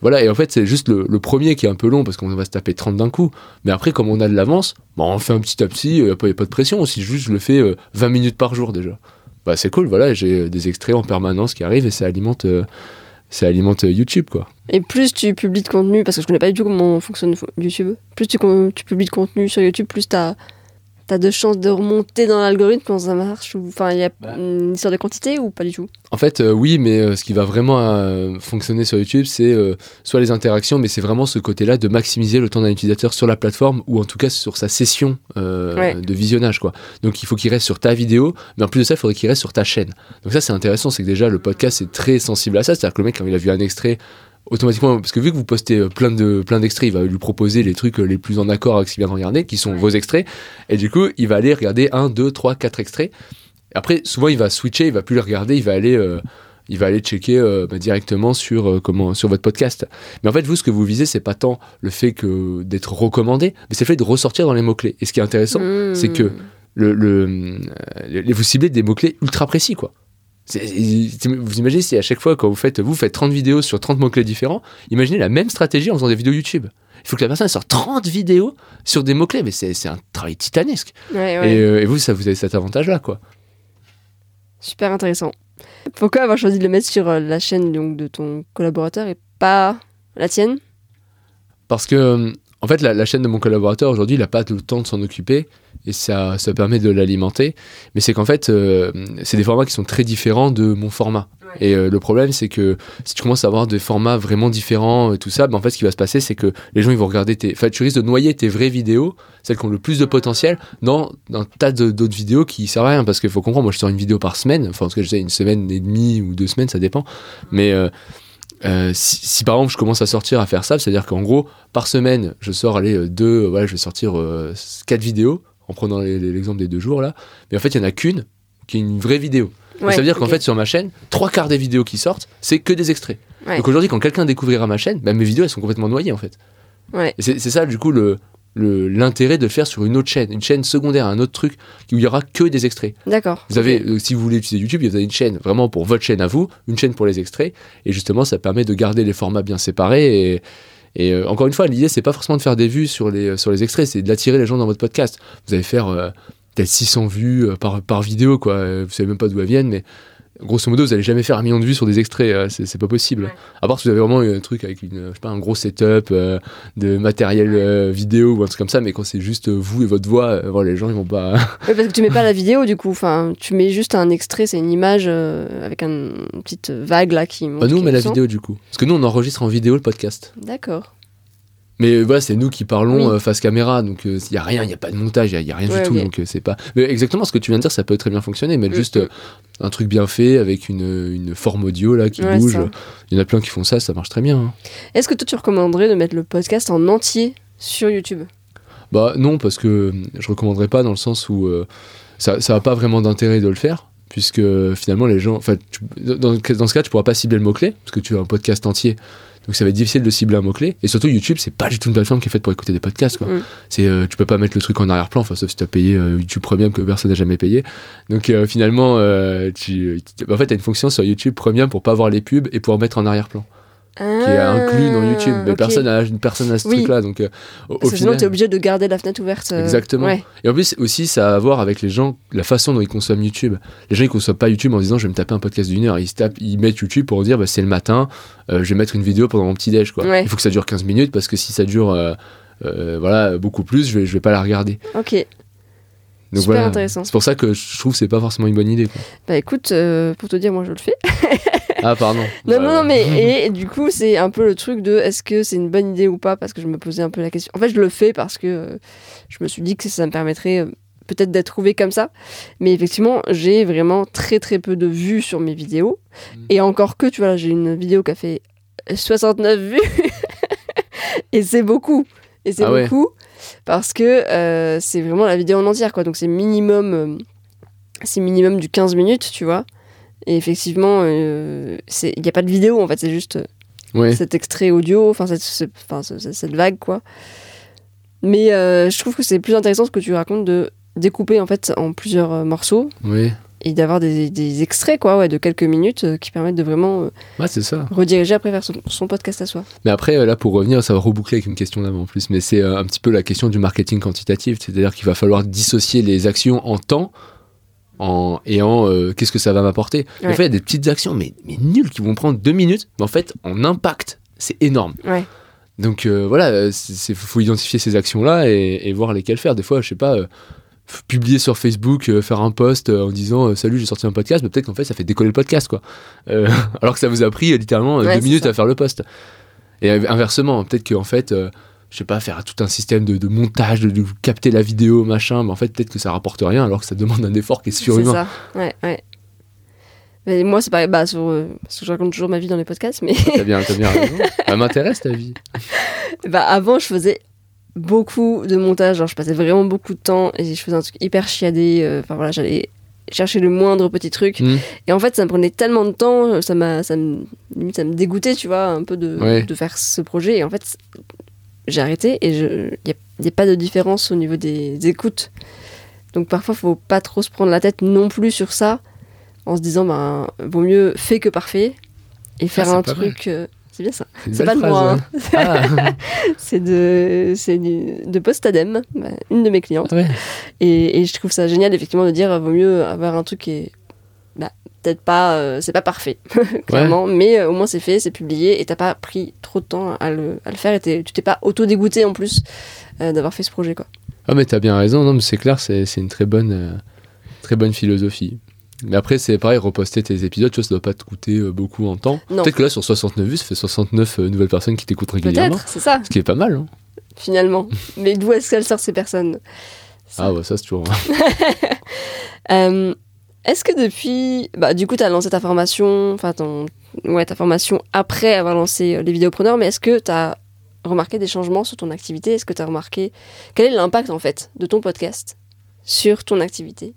voilà, et en fait, c'est juste le, le premier qui est un peu long parce qu'on va se taper 30 d'un coup. Mais après, comme on a de l'avance, bah, on fait un petit à petit, il n'y a, pas de pression. Si juste je le fais euh, 20 minutes par jour déjà, bah, c'est cool, voilà, j'ai euh, des extraits en permanence qui arrivent et ça alimente, euh, ça alimente euh, YouTube, quoi. Et plus tu publies de contenu, parce que je connais pas du tout comment fonctionne YouTube, plus tu, tu publies de contenu sur YouTube, plus t'as as de chances de remonter dans l'algorithme quand ça marche. Enfin, il y a Bah. une histoire de quantité ou pas du tout? En fait, euh, oui, mais euh, ce qui va vraiment euh, fonctionner sur YouTube, c'est soit les interactions, mais c'est vraiment ce côté-là de maximiser le temps d'un utilisateur sur la plateforme ou en tout cas sur sa session Ouais. de visionnage. Quoi. Donc il faut qu'il reste sur ta vidéo, mais en plus de ça, il faudrait qu'il reste sur ta chaîne. Donc ça, c'est intéressant, c'est que déjà le podcast est très sensible à ça. C'est-à-dire que le mec, quand il a vu un extrait, automatiquement, parce que vu que vous postez euh, plein de plein d'extraits, il va lui proposer les trucs euh, les plus en accord avec ce qu'il vient de regarder, qui sont vos extraits, et du coup, il va aller regarder un, deux, trois, quatre extraits. Après, souvent, il va switcher, il va plus les regarder, il va aller, euh, il va aller checker euh, bah, directement sur euh, comment sur votre podcast. Mais en fait, vous, ce que vous visez, c'est pas tant le fait que d'être recommandé, mais c'est le fait de ressortir dans les mots clés. Et ce qui est intéressant, c'est Hmm. que le, euh, le- vous ciblez des mots clés ultra précis, quoi. Vous imaginez si à chaque fois quand vous faites vous faites 30 vidéos sur 30 mots clés différents, imaginez la même stratégie en faisant des vidéos YouTube. Il faut que la personne sorte 30 vidéos sur des mots clés, mais c'est un travail titanesque. Ouais, ouais. Et, euh, et vous, ça vous avez cet avantage-là, quoi. Super intéressant. Pourquoi avoir choisi de le mettre sur euh, la chaîne donc, de ton collaborateur et pas la tienne? Parce que, euh, en fait, la, la chaîne de mon collaborateur aujourd'hui, il n'a pas le temps de s'en occuper et ça, ça permet de l'alimenter. Mais c'est qu'en fait, euh, c'est des formats qui sont très différents de mon format. Et euh, le problème, c'est que si tu commences à avoir des formats vraiment différents et tout ça, ben, en fait, ce qui va se passer, c'est que les gens, ils vont regarder tes. Enfin, tu risques de noyer tes vraies vidéos, celles qui ont le plus de potentiel, dans un tas d'autres vidéos qui servent à rien. Parce qu'il faut comprendre, moi, je sors une vidéo par semaine. Enfin, en tout cas, je sais, une semaine et demie ou deux semaines, ça dépend. Mais. euh, euh, si, si par exemple je commence à sortir à faire ça, c'est-à-dire qu'en gros, par semaine, je sors aller euh, deux, euh, voilà, je vais sortir euh, quatre vidéos en prenant l'exemple des deux jours là. Mais en fait, il y en a qu'une qui est une vraie vidéo. Ouais, ça veut dire qu'en fait, sur ma chaîne, trois quarts des vidéos qui sortent, c'est que des extraits. Ouais. Donc aujourd'hui, quand quelqu'un découvrira ma chaîne, bah, mes vidéos elles sont complètement noyées en fait. Ouais. Et c'est ça du coup le- l'intérêt de le faire sur une autre chaîne, une chaîne secondaire, un autre truc où il y aura que des extraits. D'accord. Vous avez, euh, si vous voulez utiliser YouTube, vous avez une chaîne vraiment pour votre chaîne à vous, une chaîne pour les extraits, et justement, ça permet de garder les formats bien séparés et, Et euh, encore une fois, l'idée, c'est pas forcément de faire des vues sur les, sur les extraits, c'est d'attirer les gens dans votre podcast. Vous allez faire euh, peut-être 600 vues par, par vidéo, quoi. Vous savez même pas d'où elles viennent, mais grosso modo, vous allez jamais faire un million de vues sur des extraits, euh, c'est pas possible. Ouais. À part si vous avez vraiment un truc avec une, je sais pas, un gros setup euh, de matériel euh, vidéo ou un truc comme ça, mais quand c'est juste vous et votre voix, euh, les gens ils vont pas. Oui, parce que tu mets pas la vidéo du coup. Enfin, tu mets juste un extrait, c'est une image avec un- une petite vague là qui. Bah, nous, on met la vidéo du coup. Parce que nous, on enregistre en vidéo le podcast. D'accord. Mais euh, voilà, c'est nous qui parlons Oui. euh, face caméra, donc il y a rien, il y a pas de montage, il y, a rien Ouais, du tout, donc euh, c'est pas. Mais exactement ce que tu viens de dire, ça peut très bien fonctionner, mais Mm, juste euh, un truc bien fait avec une, une forme audio là qui Ouais, bouge. ça. Il y en a plein qui font ça, ça marche très bien. hein. Est-ce que toi tu recommanderais de mettre le podcast en entier sur YouTube? Bah non, parce que euh, je recommanderais pas dans le sens où euh, ça, ça a pas vraiment d'intérêt de le faire, puisque euh, finalement les gens, enfin, tu- dans, dans ce cas, tu pourras pas cibler le mot clé, parce que tu as un podcast entier. Donc ça va être difficile de cibler un mot clé. Et surtout YouTube, c'est pas du tout une plateforme qui est faite pour écouter des podcasts. Quoi. Mm. C'est, euh, tu peux pas mettre le truc en arrière-plan, sauf si tu as payé euh, YouTube Premium que personne n'a jamais payé. Donc euh, finalement, tu, tu- en fait, tu as une fonction sur YouTube Premium pour pas voir les pubs et pouvoir mettre en arrière-plan, qui est inclus dans YouTube. Mais Ah, ok. personne n'a personne ce Oui. truc-là. Donc euh, au, Parce sinon final- t'es obligé de garder la fenêtre ouverte. euh, Exactement. Ouais. Et en plus, aussi, ça a à voir avec les gens, la façon dont ils consomment YouTube. Les gens, ils consomment pas YouTube en disant je vais me taper un podcast d'une heure. Ils, se tapent, ils mettent YouTube pour dire bah, c'est le matin, euh, je vais mettre une vidéo pendant mon petit déj. Quoi. Ouais. Il faut que ça dure 15 minutes parce que si ça dure euh, voilà, beaucoup plus, je vais, je vais pas la regarder. Ok. Donc, Super voilà. intéressant. C'est pour ça que je trouve que c'est pas forcément une bonne idée. quoi. Bah écoute, euh, pour te dire, moi je le fais. Ah, pardon. Non, Bah, non, non, mais et, du coup, c'est un peu le truc de est-ce que c'est une bonne idée ou pas? Parce que je me posais un peu la question. En fait, je le fais parce que euh, je me suis dit que ça me permettrait euh, peut-être d'être trouvé comme ça. Mais effectivement, j'ai vraiment très très peu de vues sur mes vidéos. Mm. Et encore que, tu vois, j'ai une vidéo qui a fait 69 vues. et c'est beaucoup. Et c'est Ah ouais. Parce que euh, c'est vraiment la vidéo en entière, quoi. Donc c'est minimum, euh, c'est minimum du 15 minutes, tu vois. Et effectivement, euh, il n'y a pas de vidéo en fait, c'est juste cet extrait audio, enfin cette, ce- enfin, ce- ce- cette vague quoi. Mais je trouve que c'est plus intéressant ce que tu racontes de découper en fait en plusieurs morceaux. Et d'avoir des, des extraits quoi, ouais, de quelques minutes euh, qui permettent de vraiment euh, Ouais, c'est ça. rediriger après vers son, son podcast à soi. Mais après, euh, là, pour revenir, ça va reboucler avec une question d'avant en plus, mais c'est un petit peu la question du marketing quantitatif, c'est-à-dire qu'il va falloir dissocier les actions en temps en, et en qu'est-ce que ça va m'apporter. En Ouais. fait, il y a des petites actions, mais, mais nulles, qui vont prendre deux minutes, mais en fait, en impact, c'est énorme. Ouais. Donc voilà, il faut identifier ces actions-là et, et voir lesquelles faire. Des fois, je sais pas. Publier sur Facebook, euh, faire un post euh, en disant euh, salut j'ai sorti un podcast, mais peut-être qu'en fait ça fait décoller le podcast quoi. Alors que ça vous a pris littéralement Ouais, deux c'est minutes ça. à faire le post. Et inversement, peut-être qu'en fait, je sais pas, faire tout un système de, de montage, de, de capter la vidéo, machin, mais en fait peut-être que ça rapporte rien alors que ça demande un effort qui est C'est surhumain. ça. Ouais, ouais. Mais moi, c'est pareil, bah, sur, parce que je raconte toujours ma vie dans les podcasts, mais T'as bien, bien raison. Ça m'intéresse ta vie. bah, avant, je faisais beaucoup de montage. Genre, je passais vraiment beaucoup de temps et je faisais un truc hyper chiadé. euh, Enfin, voilà, j'allais chercher le moindre petit truc. Mm. Et en fait, ça me prenait tellement de temps, ça m'a, ça me, ça me dégoûtait, tu vois, un peu de, Ouais. de faire ce projet. Et en fait, j'ai arrêté et il n'y a, pas de différence au niveau des écoutes. Donc parfois, faut pas trop se prendre la tête non plus sur ça, en se disant, ben, vaut mieux fait que parfait, et faire Ah, c'est un truc. euh, c'est bien ça. C'est pas de moi, hein. ouais. C'est de, Postadem, bah, une de mes clientes. Ah, ouais. Et, et je trouve ça génial, effectivement, de dire, euh, vaut mieux avoir un truc qui est, bah, peut-être pas, euh, c'est pas parfait, clairement, mais euh, au moins c'est fait, c'est publié, et t'as pas pris trop de temps à le, à le faire, et tu t'es pas auto-dégoûté en plus euh, d'avoir fait ce projet, quoi. Ah mais t'as bien raison, non mais c'est clair, c'est c'est une très bonne, très bonne philosophie. Mais après c'est pareil, reposter tes épisodes, tu vois, ça doit pas te coûter euh, beaucoup en temps. Non. Peut-être que là sur 69 vues, ça fait 69 euh, nouvelles personnes qui t'écoutent régulièrement. Peut-être, c'est ça, Ce qui est pas mal. Hein. finalement. mais d'où est-ce qu'elles sortent ces personnes? Ça. Ah bah ça c'est toujours... Euh, Est-ce que depuis, bah, du coup, tu as lancé ta formation, enfin, ton, ouais, ta formation après avoir lancé les vidéopreneurs, mais est-ce que tu as remarqué des changements sur ton activité? Est-ce que tu as remarqué quel est l'impact en fait de ton podcast sur ton activité?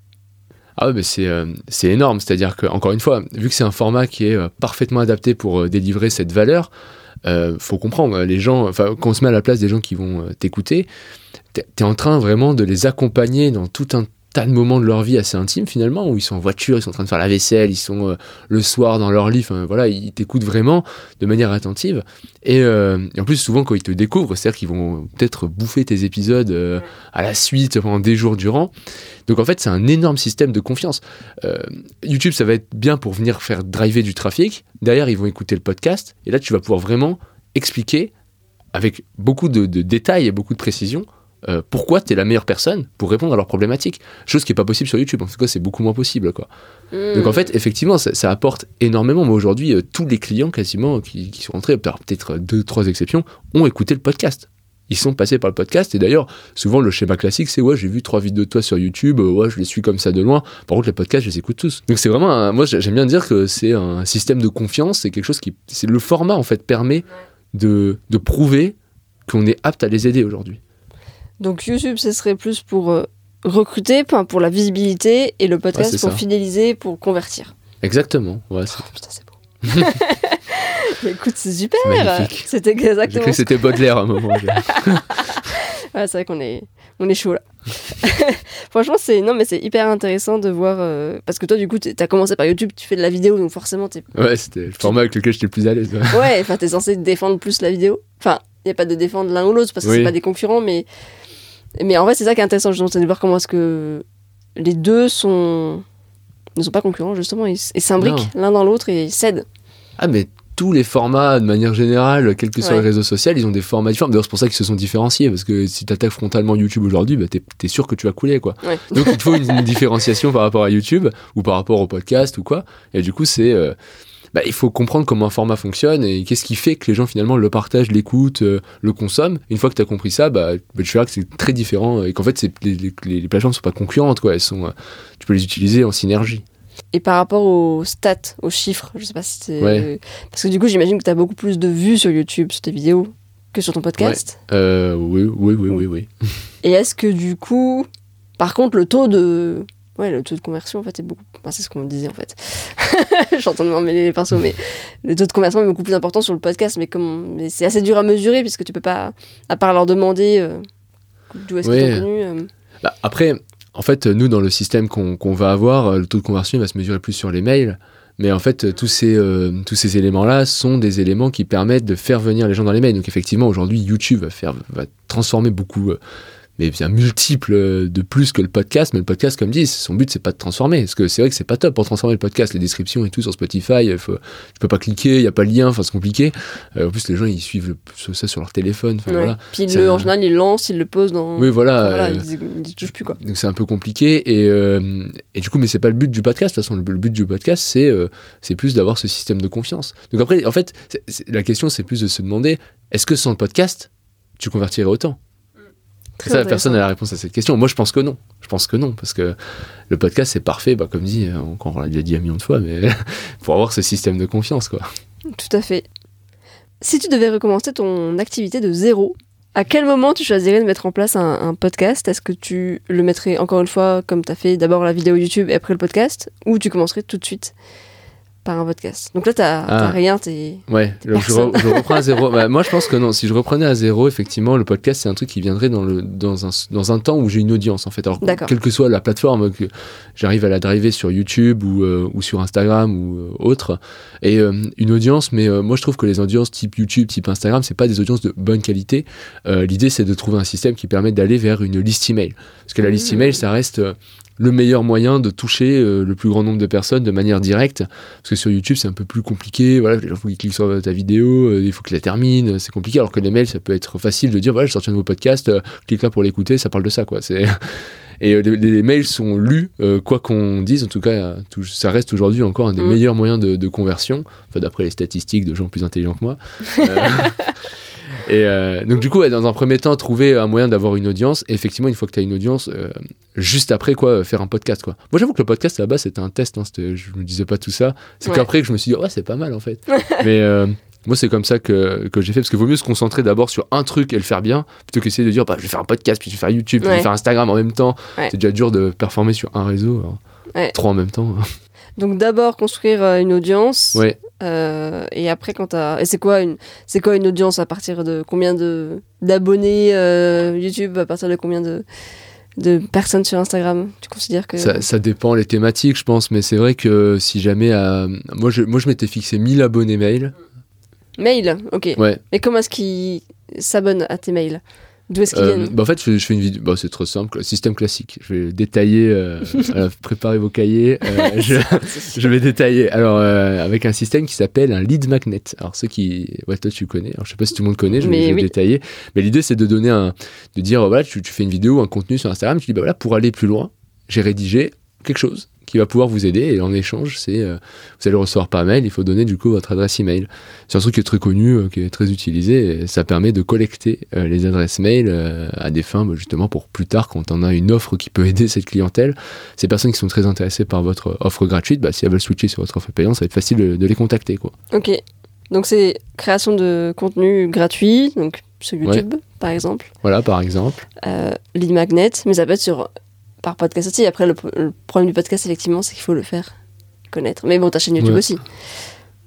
Ah ouais, euh, c'est énorme, c'est-à-dire que encore une fois, vu que c'est un format qui est euh, parfaitement adapté pour euh, délivrer cette valeur, faut comprendre, les gens, enfin quand on se met à la place des gens qui vont t'écouter, t'es es en train vraiment de les accompagner dans tout un tas de moments de leur vie assez intimes finalement, où ils sont en voiture, ils sont en train de faire la vaisselle, ils sont euh, le soir dans leur lit, enfin voilà, ils t'écoutent vraiment de manière attentive. Et, euh, et en plus, souvent quand ils te découvrent, c'est-à-dire qu'ils vont peut-être bouffer tes épisodes euh, à la suite pendant des jours durant. Donc en fait, c'est un énorme système de confiance. YouTube, ça va être bien pour venir faire driver du trafic. Derrière, ils vont écouter le podcast. Et là, tu vas pouvoir vraiment expliquer avec beaucoup de, de détails et beaucoup de précision euh, pourquoi tu es la meilleure personne pour répondre à leurs problématiques? Chose qui n'est pas possible sur YouTube. En tout cas, c'est beaucoup moins possible. Quoi. Hmm. Donc en fait, effectivement, ça, ça apporte énormément. Moi, aujourd'hui, euh, tous les clients quasiment qui, qui sont rentrés, peut-être deux, trois exceptions, ont écouté le podcast. Ils sont passés par le podcast. Et d'ailleurs, souvent, le schéma classique, c'est ouais, j'ai vu trois vidéos de toi sur YouTube, euh, ouais, je les suis comme ça de loin. Par contre, les podcasts, je les écoute tous. Donc c'est vraiment, un- moi, j'aime bien dire que c'est un système de confiance. C'est quelque chose qui, c'est le format en fait permet de, de prouver qu'on est apte à les aider aujourd'hui. Donc YouTube, ce serait plus pour euh, recruter, pour la visibilité, et le podcast c'est pour ça. fidéliser, pour convertir. Exactement. Ouais, c'est- Oh, putain, c'est beau. Écoute, c'est super. C'était exactement. c'était Baudelaire à un moment. Ouais, c'est vrai qu'on est, on est chaud là. Franchement, c'est non, mais c'est hyper intéressant de voir euh, parce que toi, du coup, t'as commencé par YouTube, tu fais de la vidéo, donc forcément, t'es Ouais, c'était le format avec lequel j'étais le plus à l'aise. ouais. ouais, enfin, t'es censé défendre plus la vidéo. Enfin, il y a pas de défendre l'un ou l'autre parce que Oui. c'est pas des concurrents, mais mais en vrai, c'est ça qui est intéressant justement, c'est de voir comment est-ce que les deux sont ne sont pas concurrents justement, ils s'imbriquent l'un dans l'autre et ils s'aident. Ah, mais tous les formats, de manière générale, quels que soient Ouais. les réseaux sociaux, ils ont des formats différents. D'ailleurs, c'est pour ça qu'ils se sont différenciés. Parce que si tu attaques frontalement YouTube aujourd'hui, bah, t'es es sûr que tu vas couler. quoi. Ouais. Donc, il te faut une, une différenciation par rapport à YouTube ou par rapport au podcast ou quoi. Et du coup, c'est. euh, bah, il faut comprendre comment un format fonctionne et qu'est-ce qui fait que les gens finalement le partagent, l'écoutent, euh, le consomment. Une fois que tu as compris ça, bah, bah, tu verras que c'est très différent et qu'en fait, les, les, les plateformes ne sont pas concurrentes. Quoi. Elles sont, euh, tu peux les utiliser en synergie. Et par rapport aux stats, aux chiffres, je sais pas si c'est Ouais. parce que du coup, j'imagine que t'as beaucoup plus de vues sur YouTube sur tes vidéos que sur ton podcast. Euh, oui, oui, oui, oui, oui. Et est-ce que du coup, par contre, le taux de. Ouais, le taux de conversion, en fait, est beaucoup. Enfin, c'est ce qu'on me disait, en fait. Je suis en train de m'emmêler les pinceaux, mais le taux de conversion est beaucoup plus important sur le podcast. Mais, comme... mais c'est assez dur à mesurer, puisque tu peux pas, à part leur demander euh, d'où est-ce Ouais. qu'ils euh, Bah, après, en fait, nous, dans le système qu'on qu'on va avoir, euh, le taux de conversion il va se mesurer plus sur les mails. Mais en fait, tous ces, euh, tous ces éléments-là sont des éléments qui permettent de faire venir les gens dans les mails. Donc effectivement, aujourd'hui, YouTube va, faire, va transformer beaucoup, mais bien multiple euh, de plus que le podcast. Mais le podcast, comme dit, son but, c'est pas de transformer. Parce que c'est vrai que c'est pas top pour transformer le podcast. Les descriptions et tout sur Spotify, il faut, tu peux pas cliquer, il y a pas de lien, enfin c'est compliqué. Euh, en plus, les gens, ils suivent le- ça sur leur téléphone. Ouais. voilà. Puis C'est le, un- en général, ils lancent, ils le posent dans. Oui, voilà. Voilà, euh, ils, ils touchent plus, quoi. donc c'est un peu compliqué et, euh, et du coup mais c'est pas le but du podcast de toute façon le, le but du podcast c'est euh, c'est plus d'avoir ce système de confiance donc après en fait la question c'est plus de se demander est-ce que sans le podcast tu convertirais autant? Très ça personne n'a la réponse à cette question. Moi je pense que non. Je pense que non parce que le podcast c'est parfait bah, comme dit euh, on l'a déjà dit un million de fois mais pour avoir ce système de confiance quoi. Tout à fait. Si tu devais recommencer ton activité de zéro, à quel moment tu choisirais de mettre en place un, un podcast? Est-ce que tu le mettrais encore une fois comme tu as fait d'abord la vidéo YouTube et après le podcast? Ou tu commencerais tout de suite? Par un podcast Donc là, tu Ah. rien, t'es. Ouais, donc je, Personne. re- je reprends à zéro. Bah, moi, je pense que non. Si je reprenais à zéro, effectivement, le podcast, c'est un truc qui viendrait dans, le, dans, un, dans un temps où j'ai une audience, en fait. Alors, D'accord. quelle que soit la plateforme, que j'arrive à la driver sur YouTube ou, euh, ou sur Instagram ou euh, autre. Et euh, une audience, mais moi, je trouve que les audiences type YouTube, type Instagram, c'est pas des audiences de bonne qualité. L'idée, c'est de trouver un système qui permet d'aller vers une liste email. Parce que la liste Mmh. email, ça reste. Le meilleur moyen de toucher euh, le plus grand nombre de personnes de manière directe. Parce que sur YouTube c'est un peu plus compliqué. Voilà gens faut qu'ils cliquent sur ta vidéo euh, il faut qu'ils la terminent c'est compliqué. Alors que les mails ça peut être facile de dire voilà je sors un nouveau podcast euh, clique là pour l'écouter ça parle de ça quoi. C'est et les, les mails sont lus quoi qu'on dise. En tout cas tout- ça reste aujourd'hui encore un des Mm. meilleurs moyens de, de conversion. Enfin d'après les statistiques de gens plus intelligents que moi et euh, donc du coup ouais, dans un premier temps trouver un moyen d'avoir une audience. Et effectivement une fois que tu as une audience euh, juste après quoi faire un podcast quoi. Moi j'avoue que le podcast base c'était un test hein, je me disais pas tout ça. C'est Ouais. qu'après que je me suis dit ouais c'est pas mal en fait. Mais euh, moi c'est comme ça que, que j'ai fait parce qu'il vaut mieux se concentrer d'abord sur un truc et le faire bien plutôt qu'essayer de dire bah, je vais faire un podcast puis je vais faire YouTube puis je vais faire Instagram en même temps. C'est déjà dur de performer sur un réseau alors, Ouais. trois en même temps hein. Donc d'abord construire une audience. ouais euh, et après, quand t'as. Et c'est quoi, une... c'est quoi une audience à partir de combien de d'abonnés euh, YouTube À partir de combien de. de personnes sur Instagram Tu considères que. Ça, ça dépend les thématiques, je pense, mais c'est vrai que si jamais. à- Moi, je, moi, je m'étais fixé 1000 abonnés mail. Mail, ok. Ouais. Et comment est-ce qu'ils s'abonnent à tes mails? D'où est-ce qu'ils Euh, viennent bah, en fait, je, je fais une vidéo. Bah, c'est trop simple, système classique. Je vais détailler. euh, voilà, préparez vos cahiers. euh, je, je vais détailler. Alors, euh, avec un système qui s'appelle un lead magnet. Alors, ceux qui. Ouais, toi, tu connais. Alors, je sais pas si tout le monde connaît, je, vais- oui. détailler. Mais l'idée, c'est de donner un. De dire, euh, voilà, tu, tu fais une vidéo, un contenu sur Instagram, tu dis, bah voilà, pour aller plus loin, j'ai rédigé quelque chose qui va pouvoir vous aider. Et en échange, c'est. euh, vous allez le recevoir par mail, il faut donner du coup votre adresse email. C'est un truc qui est très connu, euh, qui est très utilisé, et ça permet de collecter euh, les adresses mail à des fins, bah, justement, pour plus tard, quand on a une offre qui peut aider cette clientèle. Ces personnes qui sont très intéressées par votre offre gratuite, bah, si elles veulent switcher sur votre offre payante, ça va être facile de, de les contacter. Quoi. Ok. Donc c'est création de contenu gratuit, donc sur YouTube par exemple, Voilà, par exemple. euh, lead magnet, mais ça peut être sur par podcast aussi. Après le, le problème du podcast effectivement, c'est qu'il faut le faire connaître. Mais bon, ta chaîne YouTube Ouais. aussi.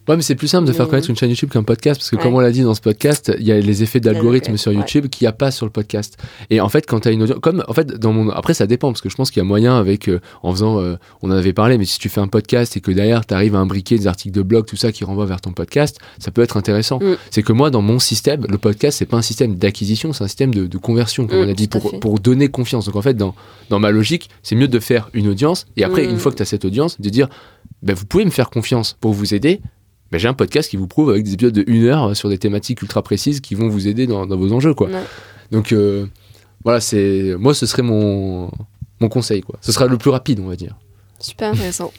Ouais, mais c'est plus simple de faire Mais- connaître une chaîne YouTube qu'un podcast, parce que Ouais. comme on l'a dit dans ce podcast, il y a les effets d'algorithme sur YouTube qu'il n'y a pas sur le podcast. Et en fait, quand tu as une audience, comme en fait, dans mon, après ça dépend, parce que je pense qu'il y a moyen avec, euh, en faisant, euh, on en avait parlé, mais si tu fais un podcast et que derrière tu arrives à imbriquer des articles de blog, tout ça qui renvoie vers ton podcast, ça peut être intéressant. Mm. C'est que moi, dans mon système, le podcast, c'est pas un système d'acquisition, c'est un système de, de conversion, comme Mm, on a dit, pour, pour donner confiance. Donc en fait, dans, dans ma logique, c'est mieux de faire une audience, et après, Mm. une fois que tu as cette audience, de dire, ben, vous pouvez me faire confiance pour vous aider, ben, j'ai un podcast qui vous prouve avec des épisodes de une heure sur des thématiques ultra précises qui vont vous aider dans, dans vos enjeux. Quoi. Ouais. Donc euh, voilà, c'est moi ce serait mon, mon conseil. Quoi. Ce sera le plus rapide, on va dire. Super intéressant.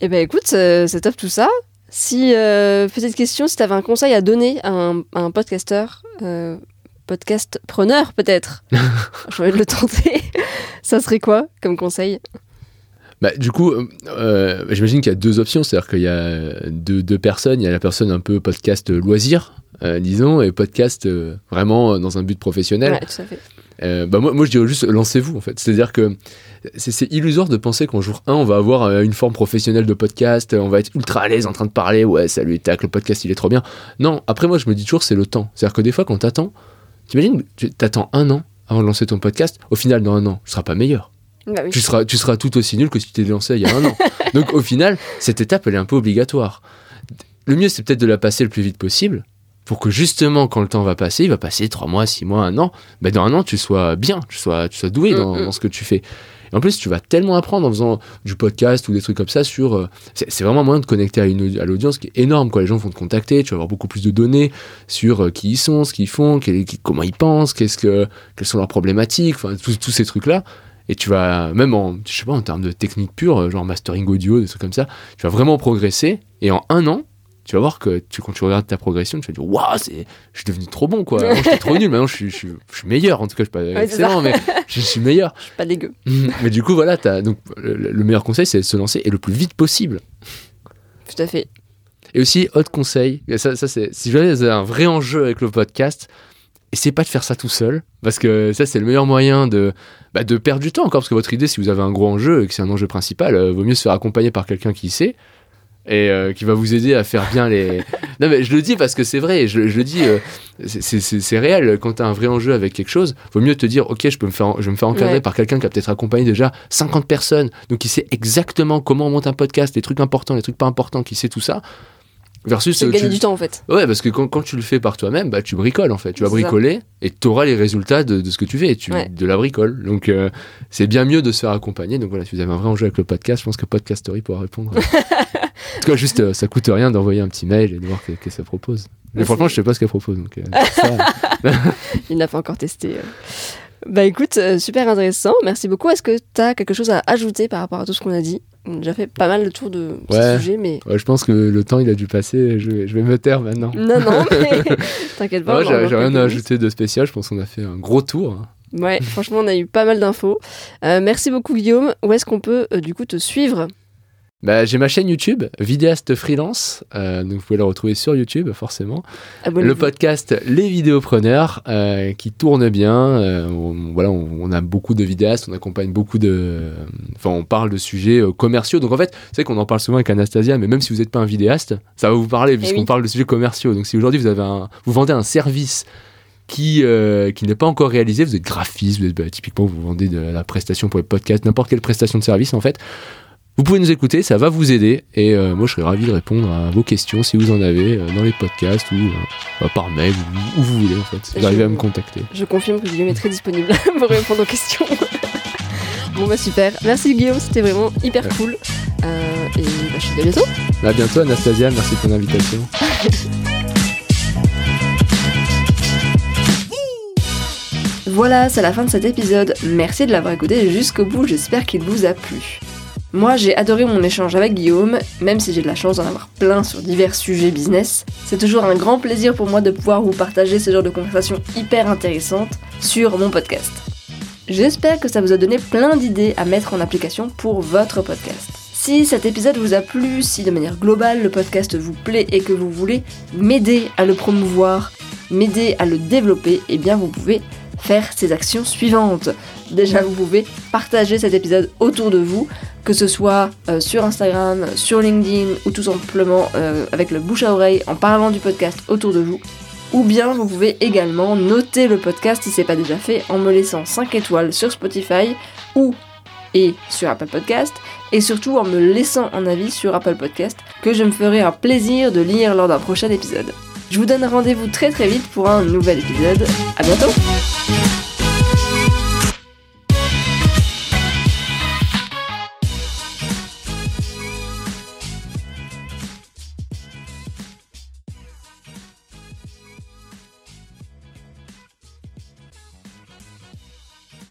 Eh ben écoute, euh, c'est top tout ça. Si euh, petite question, si tu avais un conseil à donner à un, à un podcasteur, euh, podcast preneur peut-être, envie de le tenter. ça serait quoi comme conseil? Bah, du coup, euh, euh, j'imagine qu'il y a deux options, c'est-à-dire qu'il y a deux, deux personnes. Il y a la personne un peu podcast loisir, euh, disons, et podcast euh, vraiment dans un but professionnel. Ouais, tout à fait. Bah moi, moi, je dirais juste lancez-vous en fait. C'est-à-dire que c'est illusoire de penser qu'en jour 1, on va avoir une forme professionnelle de podcast, on va être ultra à l'aise en train de parler, ouais, salut, tac, le podcast il est trop bien. Non, après moi, je me dis toujours c'est le temps. C'est-à-dire que des fois, quand t'attends, t'imagines, t'attends un an avant de lancer ton podcast, au final, dans un an, tu seras pas meilleur. Bah oui. Tu seras, tu seras tout aussi nul que si tu t'es lancé il y a un an. Donc au final, cette étape, elle est un peu obligatoire. Le mieux, c'est peut-être de la passer le plus vite possible pour que justement, quand le temps va passer, il va passer 3 mois, 6 mois, un an, ben dans un an, tu sois bien, tu sois, tu sois doué dans, Mm, mm. dans ce que tu fais. Et en plus, tu vas tellement apprendre en faisant du podcast ou des trucs comme ça sur. euh, c'est vraiment un moyen de connecter à, une, à l'audience qui est énorme. Quoi. Les gens vont te contacter, tu vas avoir beaucoup plus de données sur euh, qui ils sont, ce qu'ils font, quel- qui- comment ils pensent, qu'est-ce que, quelles sont leurs problématiques, enfin, tous ces trucs-là. Et tu vas, même en, je sais pas, en termes de technique pure, euh, genre mastering audio, des trucs comme ça, tu vas vraiment progresser. Et en un an, tu vas voir que tu, quand tu regardes ta progression, tu vas dire, waouh, c'est, je suis devenu trop bon, quoi. Avant, j'étais trop nul, maintenant, je suis, je, suis, je suis meilleur. En tout cas, je suis pas c'est excellent, mais je suis meilleur. Je suis pas dégueu. mais du coup, voilà, t'as, donc, le, le meilleur conseil, c'est de se lancer et le plus vite possible. Tout à fait. Et aussi, autre conseil, ça, ça c'est, si jamais vous avez un vrai enjeu avec le podcast, essayez pas de faire ça tout seul, parce que ça, c'est le meilleur moyen de, bah, de perdre du temps encore, parce que votre idée, si vous avez un gros enjeu et que c'est un enjeu principal, euh, vaut mieux se faire accompagner par quelqu'un qui sait et euh, qui va vous aider à faire bien les. non, mais je le dis parce que c'est vrai, je, je le dis, euh, c'est- réel. Quand tu as un vrai enjeu avec quelque chose, vaut mieux te dire, ok, je peux me faire, je vais me faire encadrer Ouais. par quelqu'un qui a peut-être accompagné déjà 50 personnes, donc qui sait exactement comment on monte un podcast, les trucs importants, les trucs pas importants, qui sait tout ça. Versus C'est euh, gagner tu- du temps en fait. Ouais, parce que quand, quand tu le fais par toi-même, bah, tu bricoles en fait. Tu vas ça. bricoler et tu auras les résultats de, de ce que tu fais et tu, Ouais. de la bricole. Donc euh, c'est bien mieux de se faire accompagner. Donc voilà, si vous avez un vrai enjeu avec le podcast, je pense que Podcastory pourra répondre. en tout cas, juste, euh, ça coûte rien d'envoyer un petit mail et de voir ce que ça propose. Mais franchement, je sais pas ce qu'elle propose. Donc, euh, ça, Il n'a pas encore testé. Bah écoute, super intéressant. Merci beaucoup. Est-ce que tu as quelque chose à ajouter par rapport à tout ce qu'on a dit? On a déjà fait pas mal le tour de ce Ouais. sujet, mais. ouais, je pense que le temps il a dû passer. Je vais, je vais me taire maintenant. Non, non, mais t'inquiète pas. J'ai rien à ajouter de spécial. Je pense qu'on a fait un gros tour. Ouais, franchement, on a eu pas mal d'infos. Euh, merci beaucoup, Guillaume. Où est-ce qu'on peut euh, du coup te suivre? Bah, j'ai ma chaîne YouTube, vidéaste freelance. euh, donc vous pouvez la retrouver sur YouTube, forcément. Le podcast Les Vidéopreneurs euh, qui tourne bien. euh, on, voilà, on, on a beaucoup de vidéastes, on accompagne beaucoup de. Enfin, on parle de sujets commerciaux. Donc en fait, c'est qu'on en parle souvent avec Anastasia, mais même si vous n'êtes pas un vidéaste, ça va vous parler puisqu'on Eh oui. parle de sujets commerciaux. Donc si aujourd'hui vous avez un, vous vendez un service qui, euh, qui n'est pas encore réalisé, vous êtes graphiste, vous êtes, bah, typiquement vous vendez de la prestation pour les podcasts, n'importe quelle prestation de service en fait, vous pouvez nous écouter, ça va vous aider et euh, moi je serais ravi de répondre à vos questions si vous en avez euh, dans les podcasts ou euh, par mail ou où vous voulez en fait. Vous arrivez à me contacter. Je confirme que Guillaume est très disponible pour répondre aux questions. bon bah super. Merci Guillaume, c'était vraiment hyper cool. Et bah, je te dis à bientôt. À bientôt Anastasia, merci de ton invitation. Voilà, c'est la fin de cet épisode. Merci de l'avoir écouté jusqu'au bout, j'espère qu'il vous a plu. Moi, j'ai adoré mon échange avec Guillaume, même si j'ai de la chance d'en avoir plein sur divers sujets business. C'est toujours un grand plaisir pour moi de pouvoir vous partager ce genre de conversations hyper intéressantes sur mon podcast. J'espère que ça vous a donné plein d'idées à mettre en application pour votre podcast. Si cet épisode vous a plu, si de manière globale le podcast vous plaît et que vous voulez m'aider à le promouvoir, m'aider à le développer, eh bien vous pouvez faire ces actions suivantes. Déjà, vous pouvez partager cet épisode autour de vous, que ce soit euh, sur Instagram, sur LinkedIn ou tout simplement euh, avec le bouche à oreille en parlant du podcast autour de vous. Ou bien vous pouvez également noter le podcast si c'est pas déjà fait en me laissant 5 étoiles sur Spotify ou et sur Apple Podcast et surtout en me laissant un avis sur Apple Podcast que je me ferai un plaisir de lire lors d'un prochain épisode. Je vous donne rendez-vous très très vite pour un nouvel épisode. À bientôt